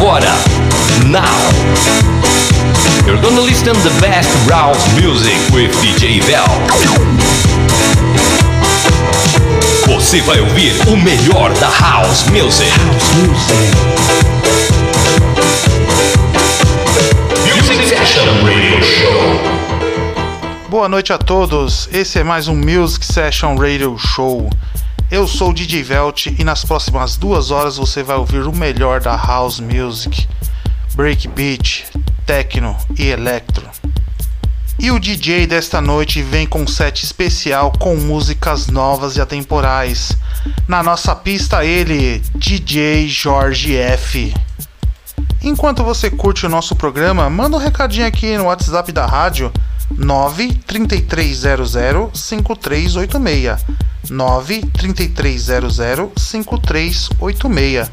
agora. Now. You're gonna listen the best house music with DJ Vel. Você vai ouvir o melhor da house music. Music Session Radio Show. Boa noite a todos, esse é mais um Music Session Radio Show. Eu sou o DJ Velt e nas próximas duas horas você vai ouvir o melhor da House Music, Breakbeat, Techno e Electro. E o DJ desta noite vem com um set especial com músicas novas e atemporais. Na nossa pista ele, DJ Jorge F. Enquanto você curte o nosso programa, manda um recadinho aqui no WhatsApp da rádio 93300 5386. 93300 5386.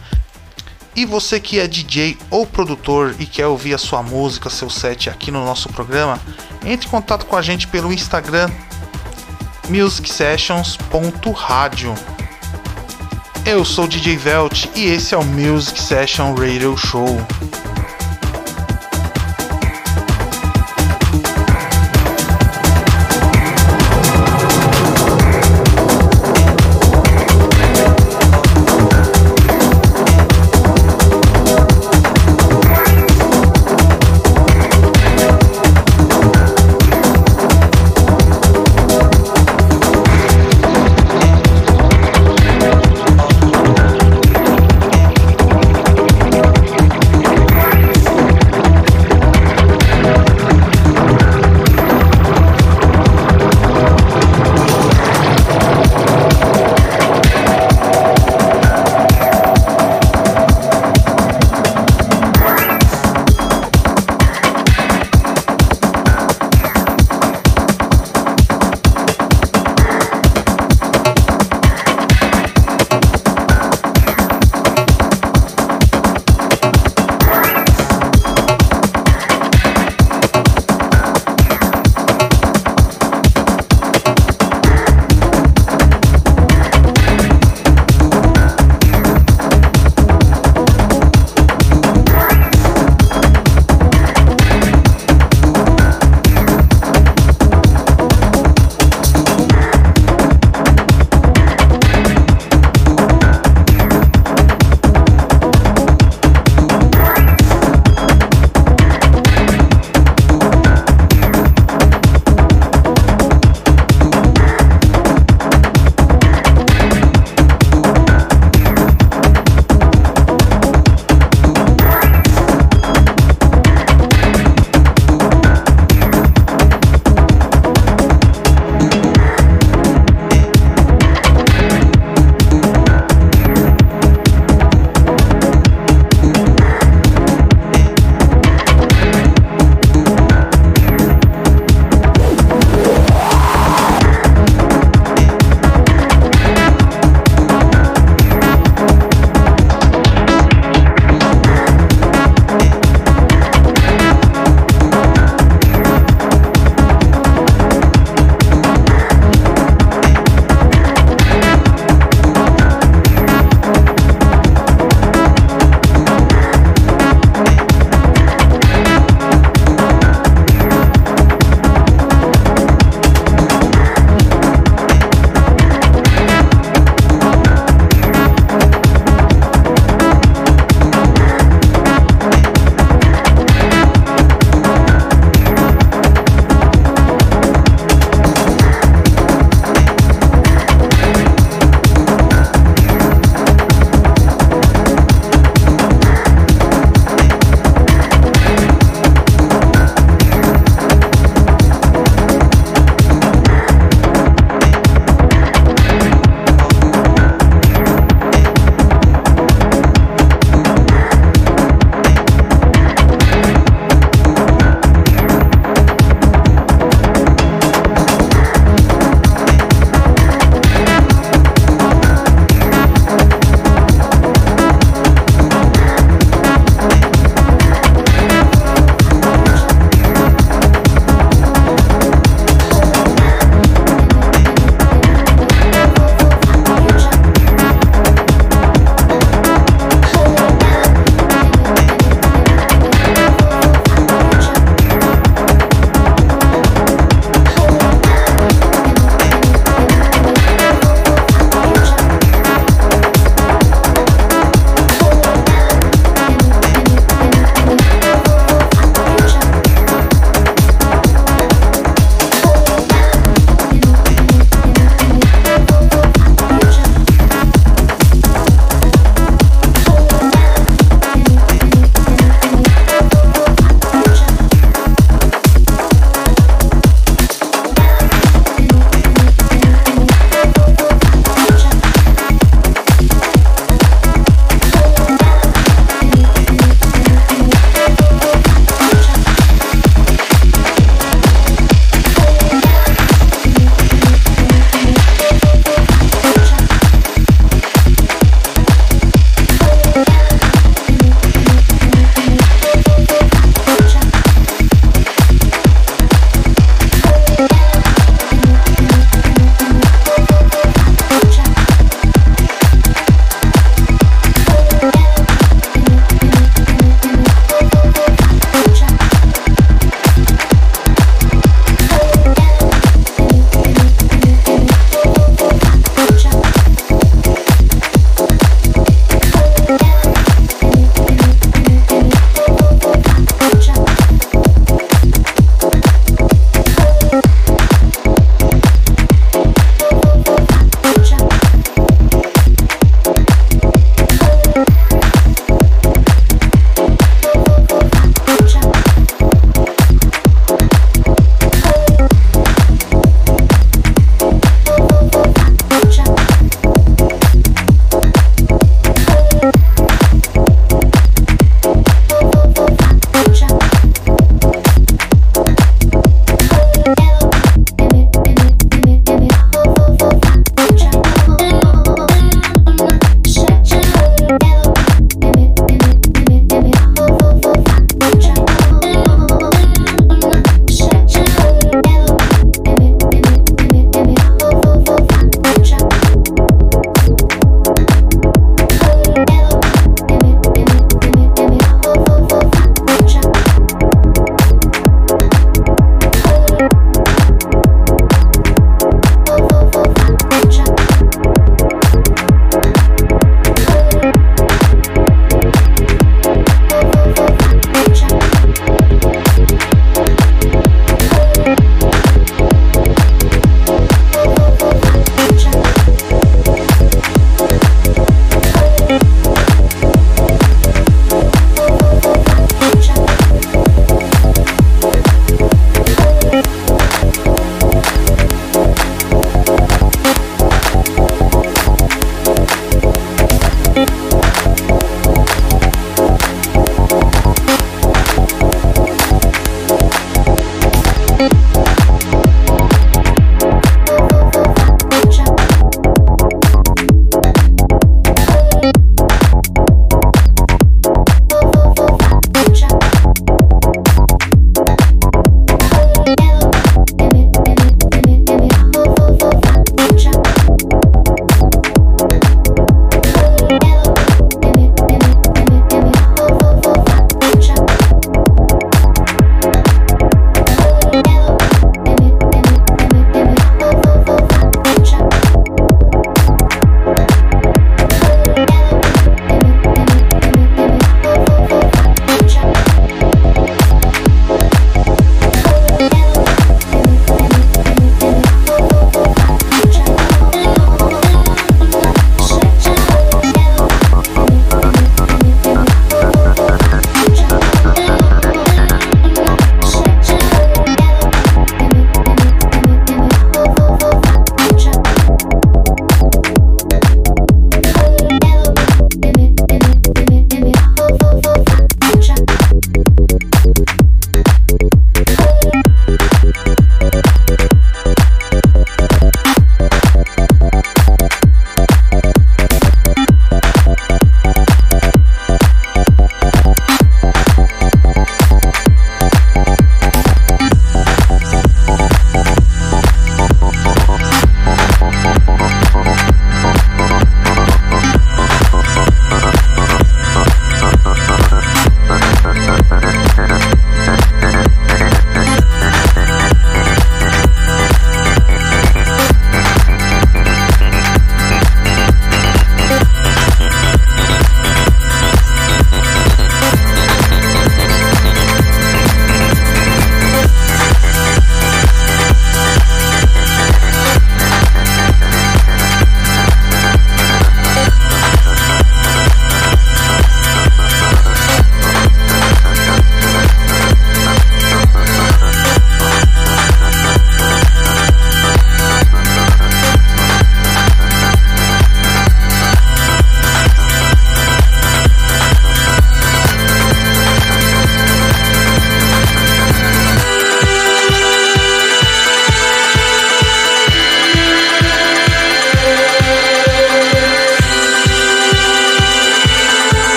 E você que é DJ ou produtor e quer ouvir a sua música, seu set aqui no nosso programa, entre em contato com a gente pelo Instagram musicsessions.radio. Eu sou DJ Velt e esse é o Music Session Radio Show.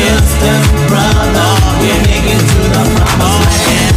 Sisters, brother, we're making to the promised land.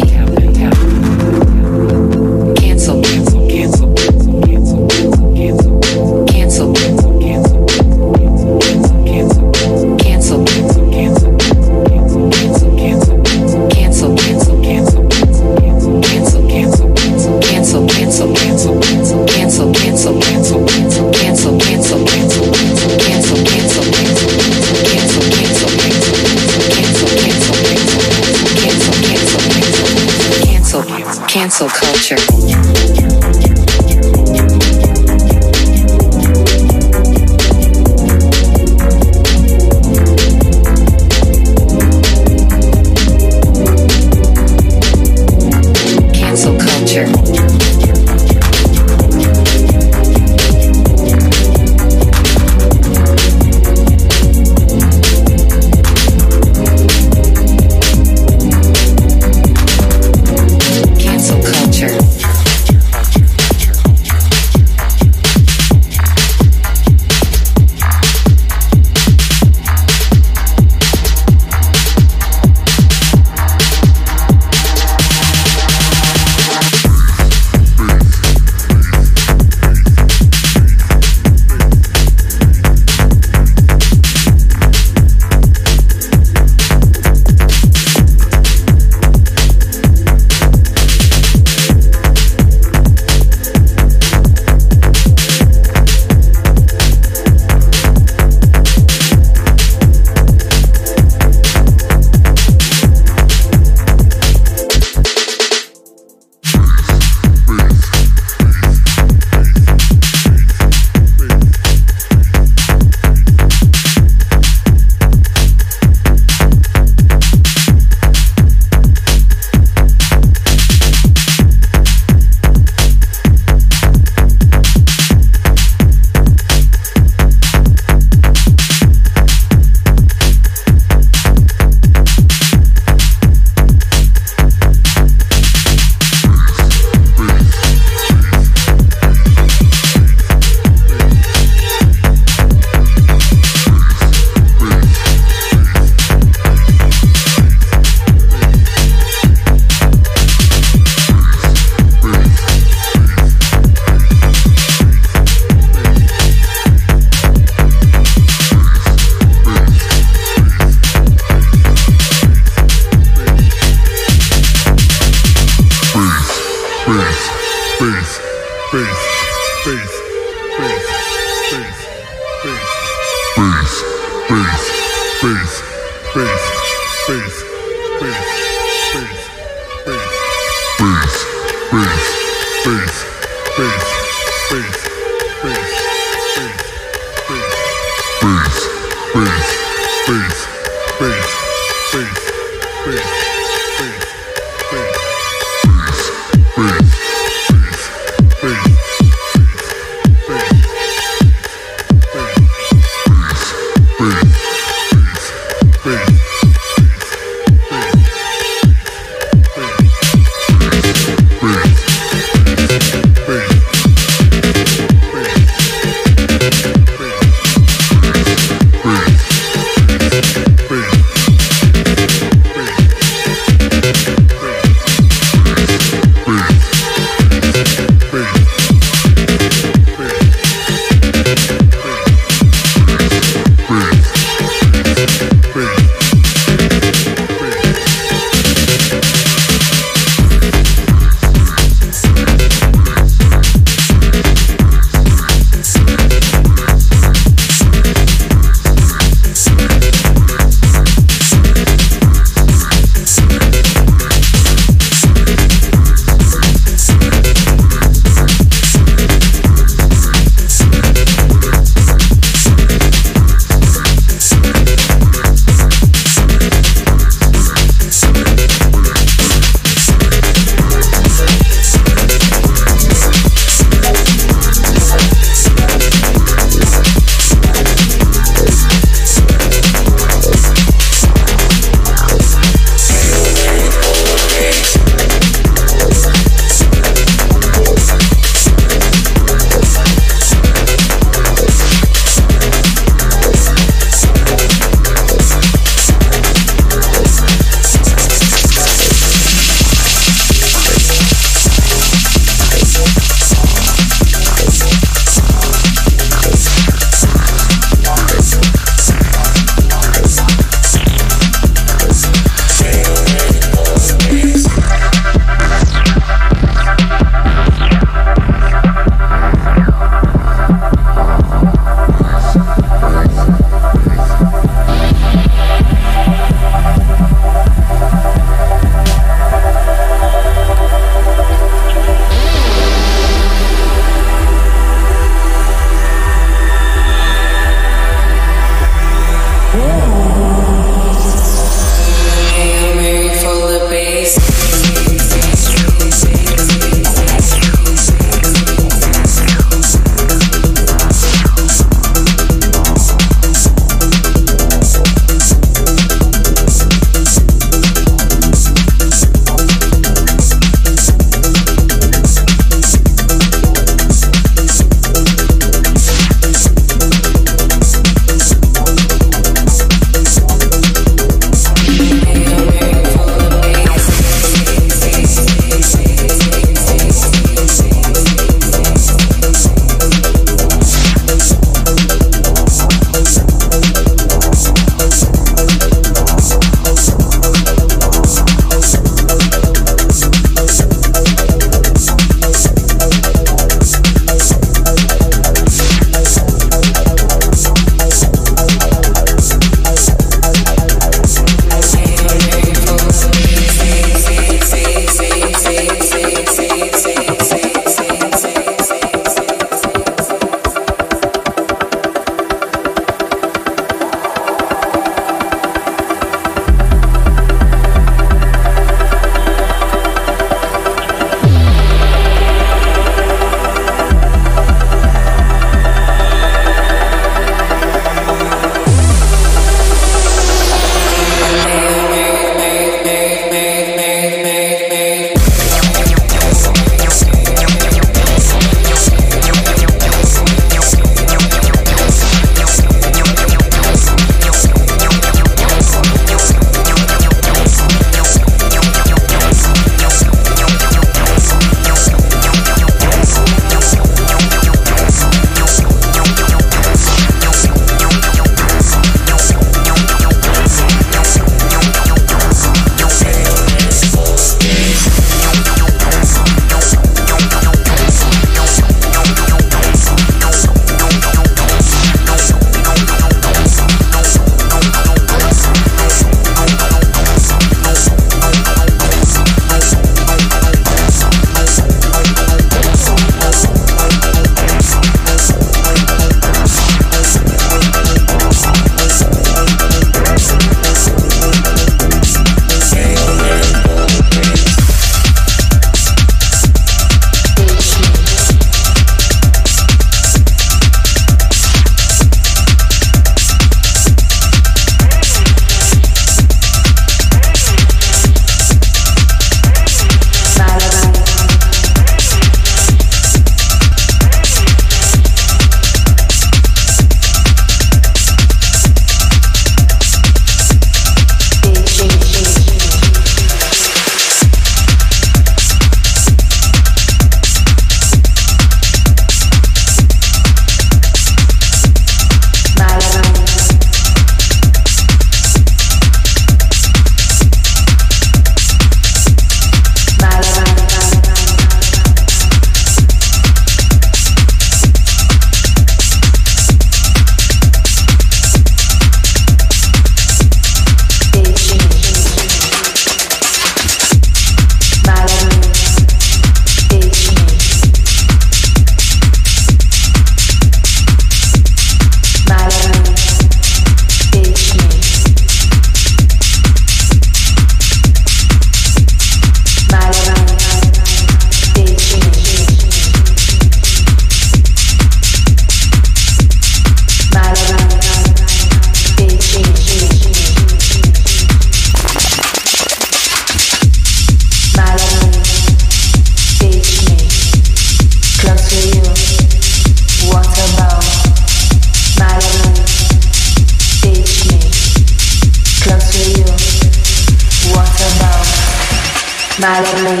Madeline,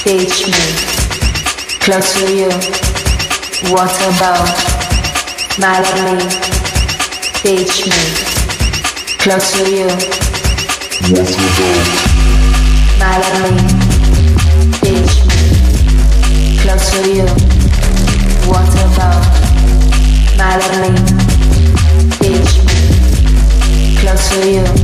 teach me. Close to you, what about? Madeline, teach me. Close to you, what about? Madeline, teach me. Close to you, what about? Madeline, teach me. Close to you,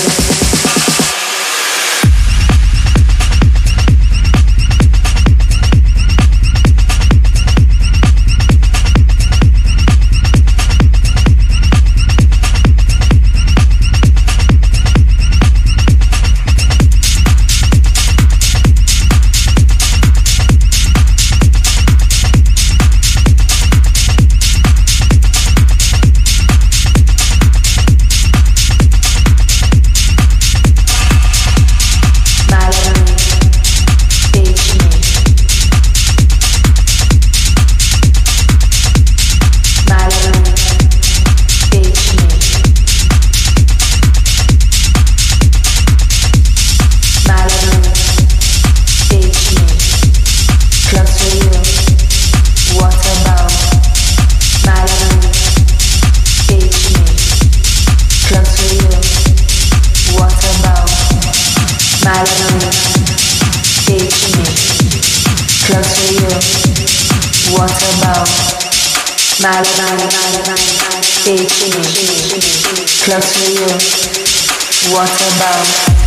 To you, what about?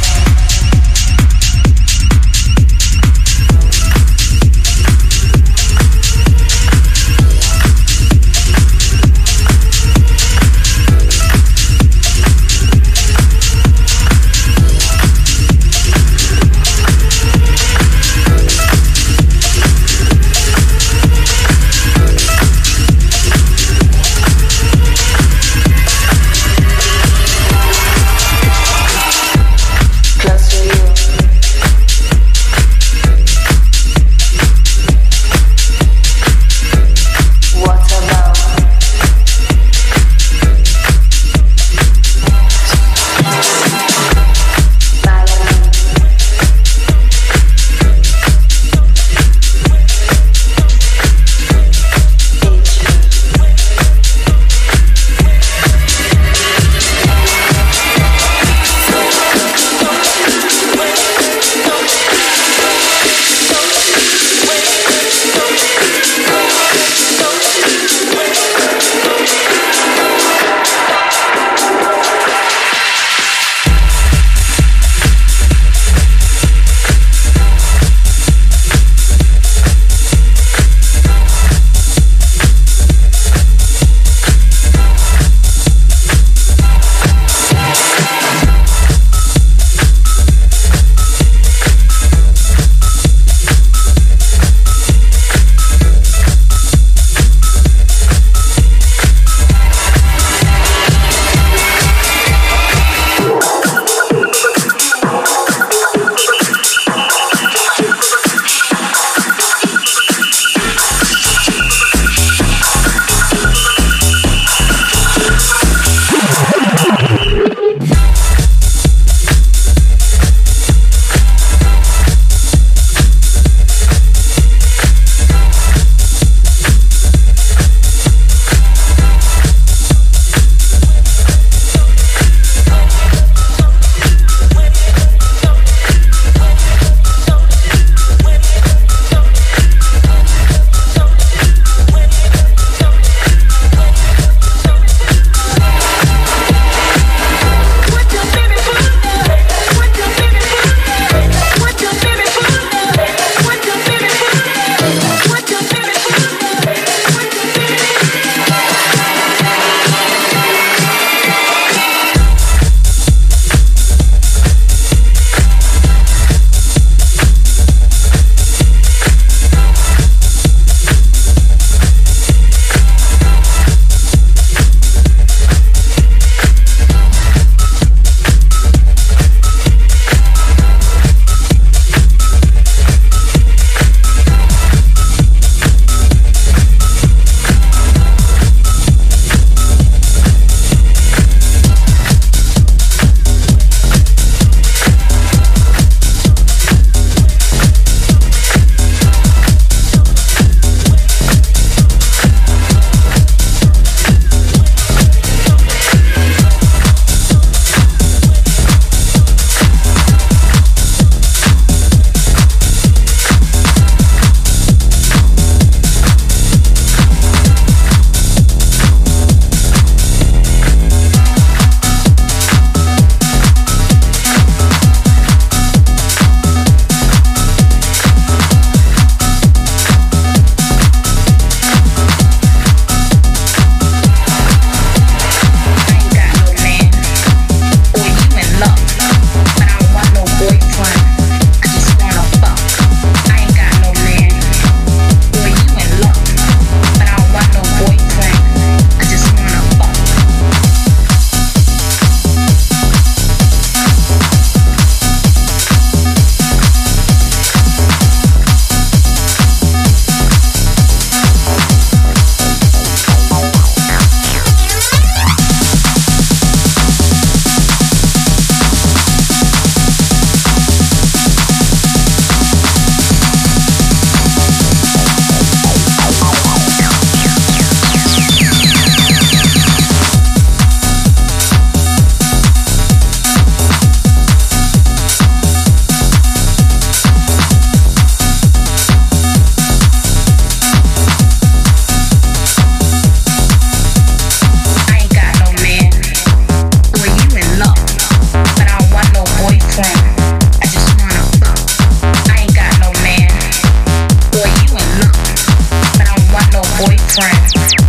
friends.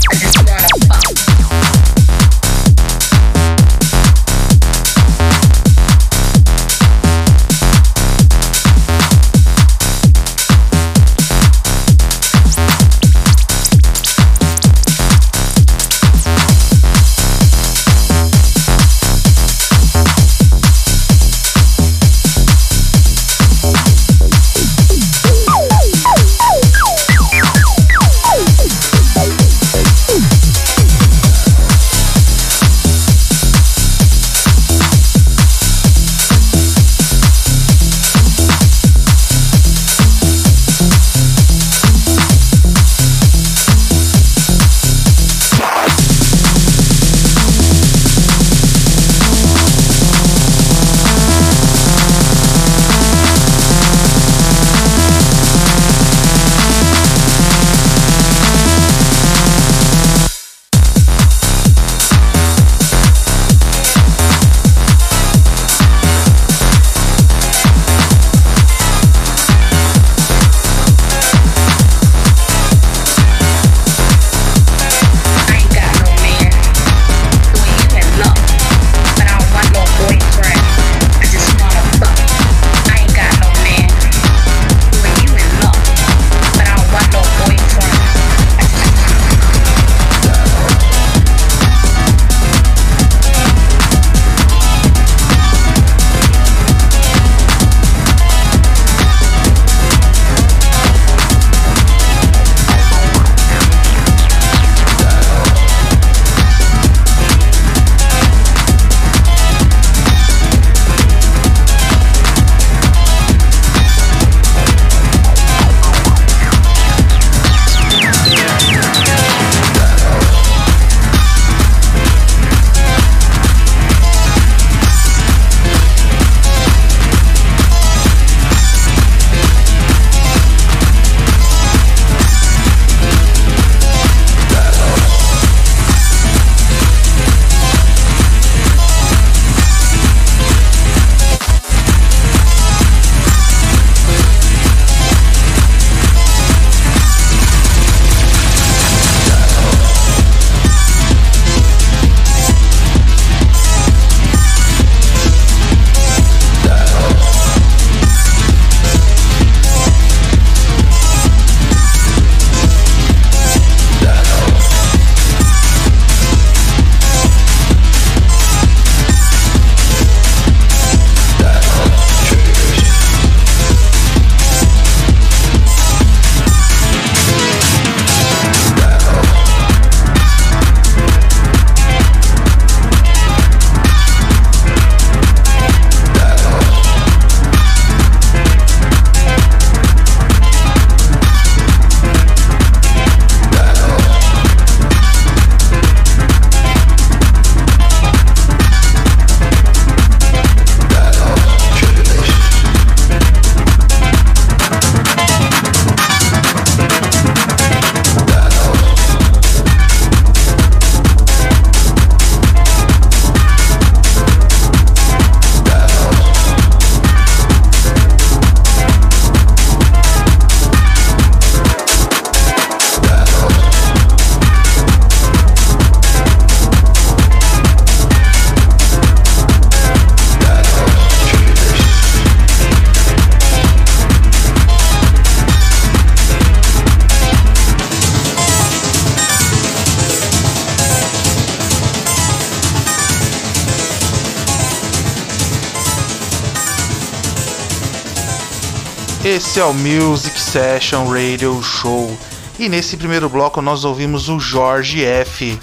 Esse é o Music Session Radio Show. E nesse primeiro bloco nós ouvimos o Jorge F.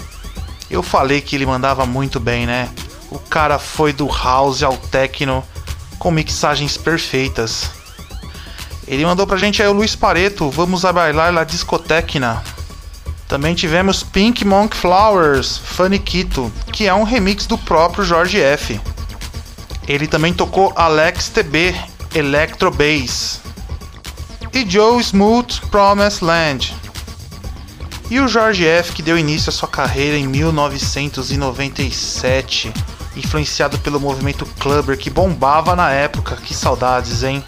Eu falei que ele mandava muito bem, né? O cara foi do house ao techno com mixagens perfeitas. Ele mandou pra gente aí o Luiz Pareto, vamos a bailar la discotecna. Também tivemos Pink Monk Flowers, Faniquito, que é um remix do próprio Jorge F. Ele também tocou Alex TB, Electro Bass. E Joe Smooth, Promised Land. E o Jorge F, que deu início à sua carreira em 1997, influenciado pelo movimento clubber que bombava na época, que saudades, hein?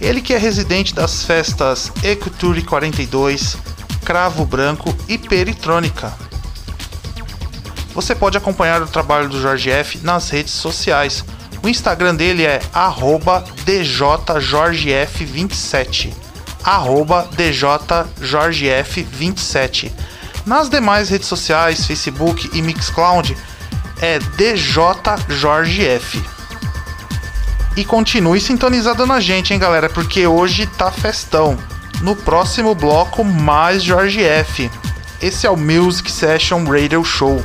Ele que é residente das festas Ecuture 42, Cravo Branco e Peritrônica. Você pode acompanhar o trabalho do Jorge F nas redes sociais. O Instagram dele é djjorgef27 djjorgef27 Nas demais redes sociais, Facebook e Mixcloud é djjorgef. E continue sintonizado na gente, hein, galera, porque hoje tá festão. No próximo bloco, mais Jorge F. Esse é o Music Session Radio Show.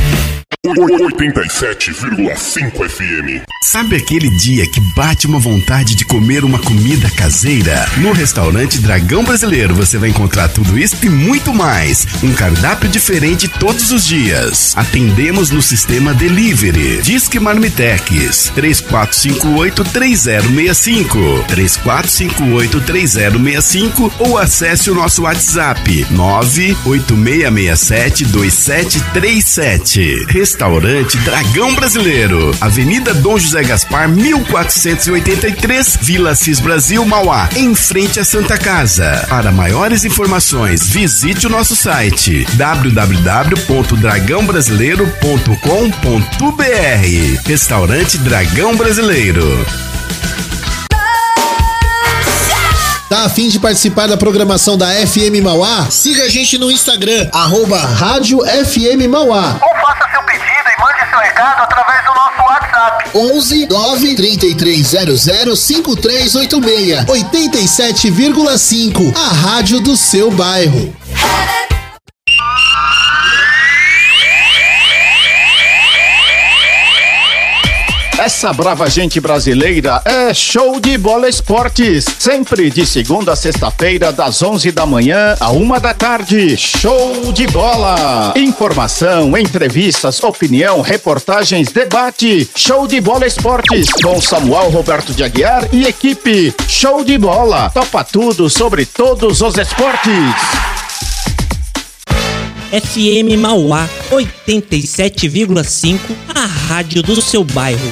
87,5 FM. Sabe aquele dia que bate uma vontade de comer uma comida caseira? No restaurante Dragão Brasileiro você vai encontrar tudo isso e muito mais. Um cardápio diferente todos os dias. Atendemos no sistema Delivery. Disque Marmitex 3458-3065. 3458-3065 ou acesse o nosso WhatsApp 986672737. Restaurante Dragão Brasileiro, Avenida Dom José Gaspar, 1483, Vila Cis Brasil, Mauá, em frente à Santa Casa. Para maiores informações, visite o nosso site www.dragãobrasileiro.com.br. Restaurante Dragão Brasileiro. Tá a fim de participar da programação da FM Mauá? Siga a gente no Instagram, arroba Rádio FM Mauá. Seu recado através do nosso WhatsApp. 11 9 3300 5386 87,5 A rádio do seu bairro. Essa brava gente brasileira é show de bola esportes. Sempre de segunda a sexta-feira, das 11 da manhã a uma da tarde. Show de bola. Informação, entrevistas, opinião, reportagens, debate. Show de bola esportes com Samuel Roberto de Aguiar e equipe. Show de bola. Topa tudo sobre todos os esportes. FM Mauá 87,5, a rádio do seu bairro.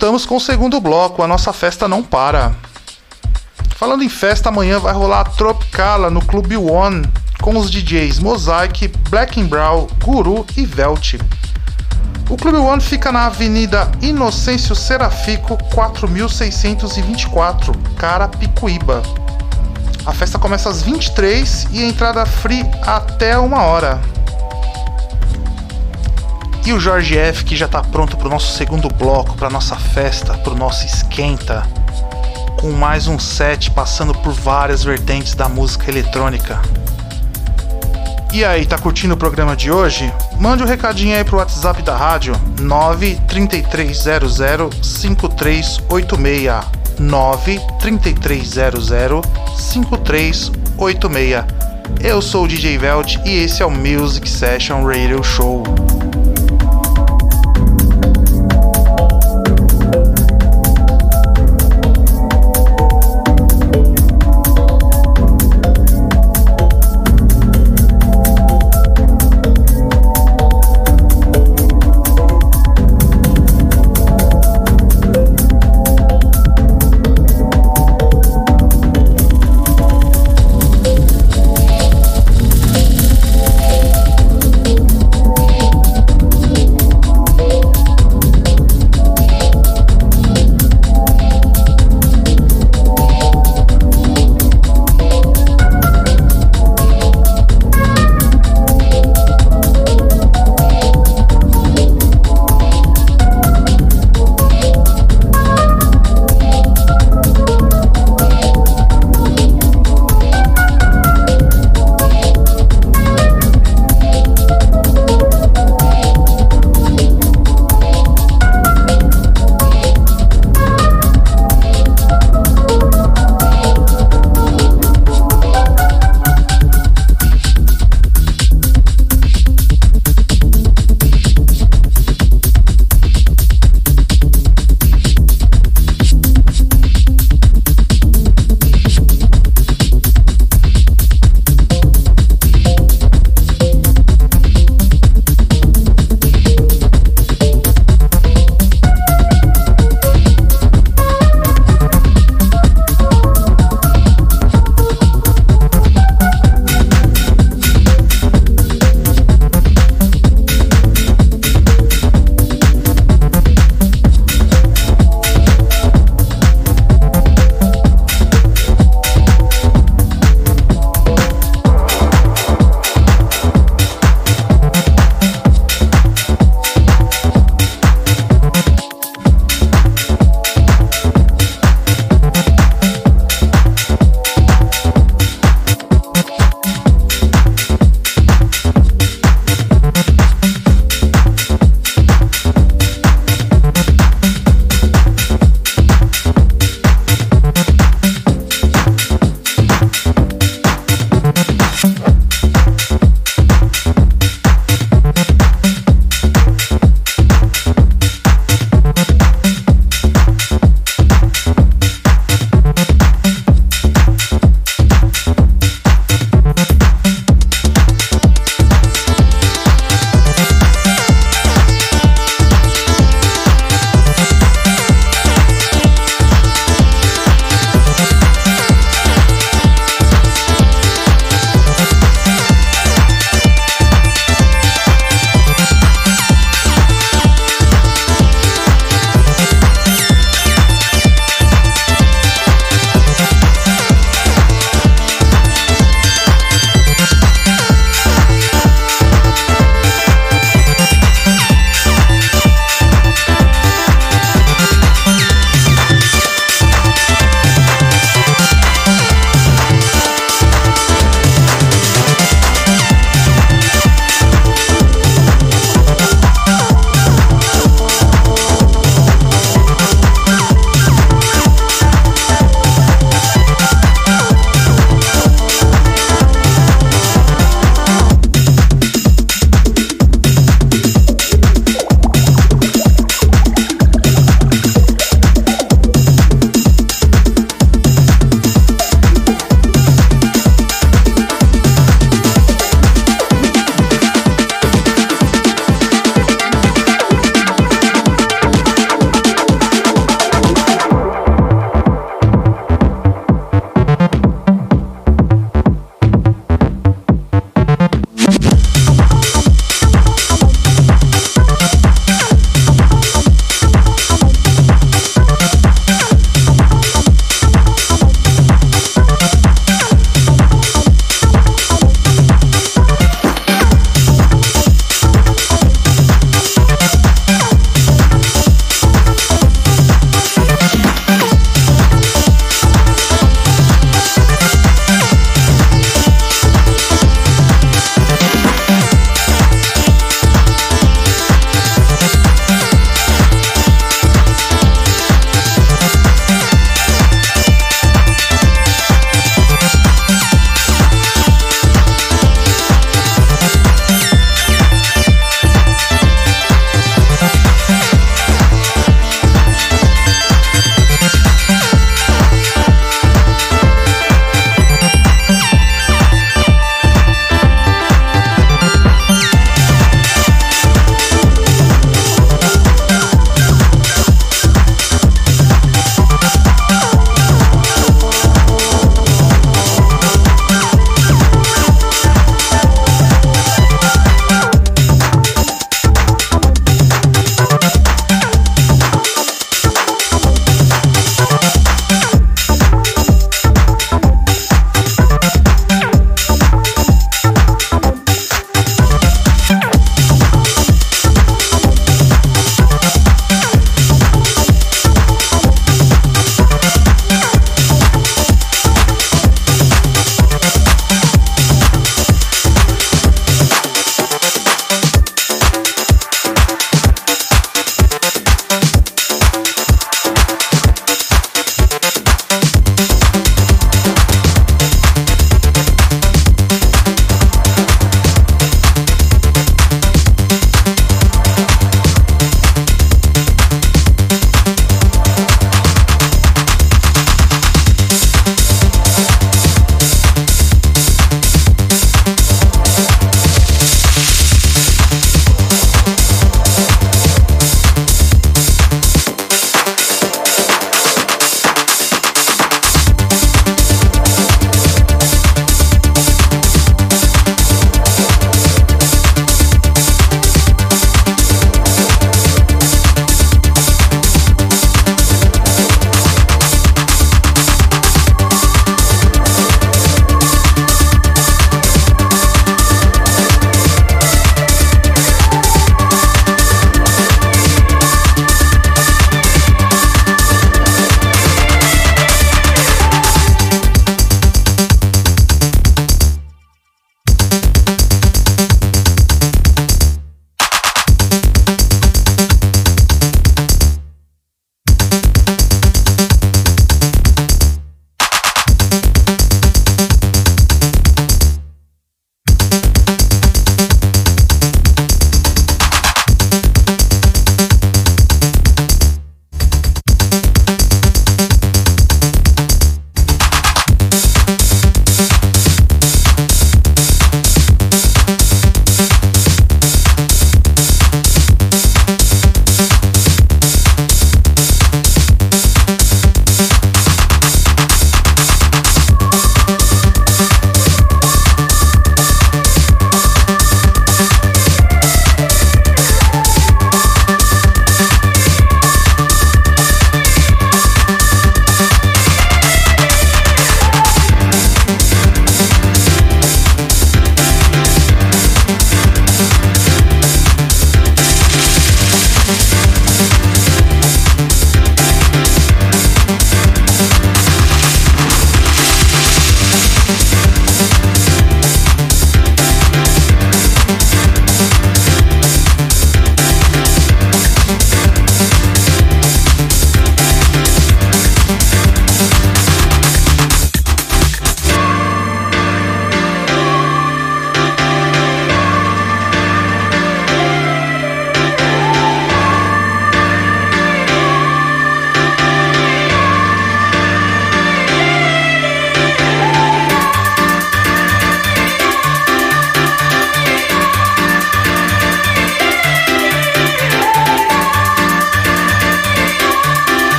Voltamos com o segundo bloco, a nossa festa não para. Falando em festa, amanhã vai rolar a Tropicala no Clube One com os DJs Mosaic, Black and Brown, Guru e Velt. O Clube One fica na Avenida Inocêncio Serafico, 4624, Carapicuíba. A festa começa às 23 e a entrada free até uma hora. E o Jorge F, que já está pronto para o nosso segundo bloco, para nossa festa, para o nosso esquenta, com mais um set passando por várias vertentes da música eletrônica. E aí, tá curtindo o programa de hoje? Mande um recadinho aí pro WhatsApp da rádio 93300 5386 93300 5386. Eu sou o DJ Velt e esse é o Music Session Radio Show.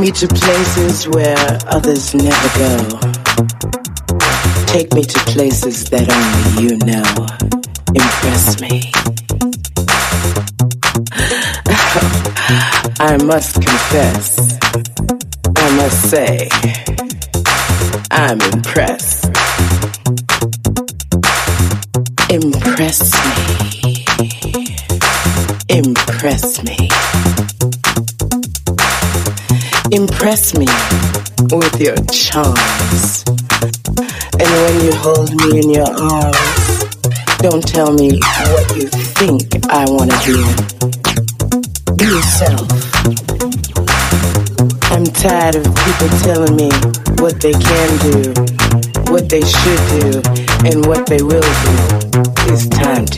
Me to places where others never go. Take me to places that only you know. Impress me. I must confess, I must say, I'm impressed. Impress me. Impress me. Impress me with your charms. And when you hold me in your arms, don't tell me what you think I want to hear. Be yourself. I'm tired of people telling me what they can do, what they should do, and what they will do. It's time to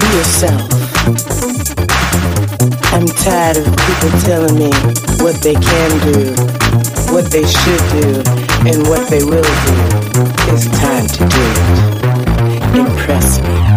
Be yourself. I'm tired of people telling me what they can do, what they should do, and what they will do. It's time to do it. Impress me.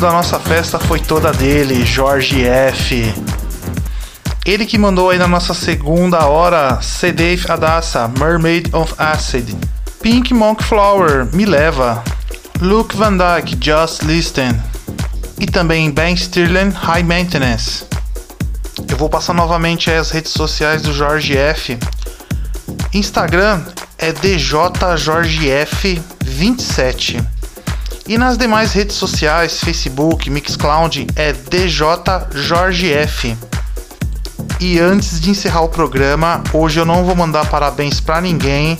Da nossa festa foi toda dele, Jorge F. Ele que mandou aí na nossa segunda hora Sedef Adassa, Mermaid of Acid, Pink Monk Flower, Me Leva, Luke Van Dyke, Just Listen e também Ben Stirling, High Maintenance. Eu vou passar novamente as redes sociais do Jorge F. Instagram é DJJorgeF27. E nas demais redes sociais, Facebook, Mixcloud, é DJJorgeF. E antes de encerrar o programa, hoje eu não vou mandar parabéns pra ninguém,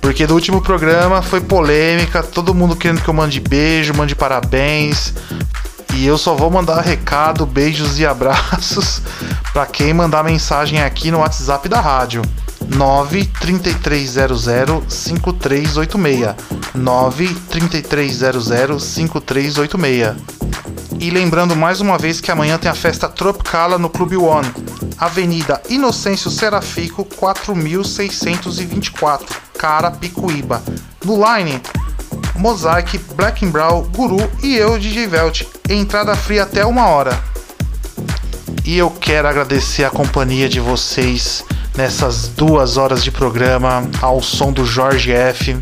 porque do último programa foi polêmica, todo mundo querendo que eu mande beijo, mande parabéns. E eu só vou mandar recado, beijos e abraços para quem mandar mensagem aqui no WhatsApp da rádio. 93300 5386 93300 5386 E lembrando mais uma vez que amanhã tem a festa Tropicala no Clube One, Avenida Inocêncio Serafico 4624, Carapicuíba. No line, Mosaic, Black and Brown, Guru e eu, DJ Velt. Entrada fria até uma hora. E eu quero agradecer a companhia de vocês nessas duas horas de programa ao som do Jorge F.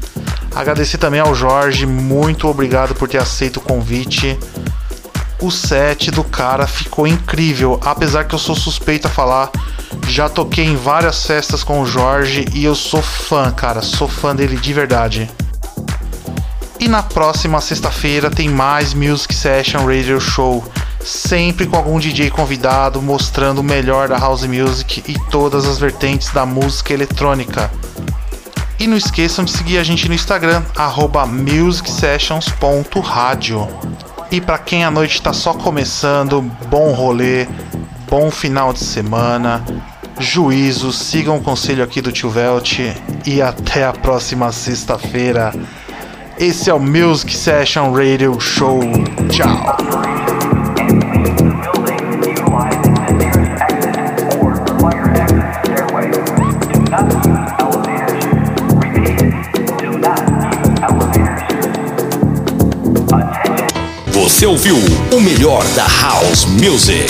Agradecer também ao Jorge, muito obrigado por ter aceito o convite. O set do cara ficou incrível, apesar que eu sou suspeito a falar. Já toquei em várias festas com o Jorge e eu sou fã, cara, sou fã dele de verdade. E na próxima sexta-feira tem mais Music Session Radio Show sempre com algum DJ convidado mostrando o melhor da house music e todas as vertentes da música eletrônica. E não esqueçam de seguir a gente no Instagram, musicsessions.radio. E para quem a noite está só começando, bom rolê, bom final de semana, juízo, sigam o conselho aqui do tio Velt e até a próxima sexta-feira. Esse é o Music Session Radio Show. Tchau. Você ouviu o melhor da House Music.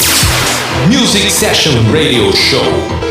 Music Session Radio Show.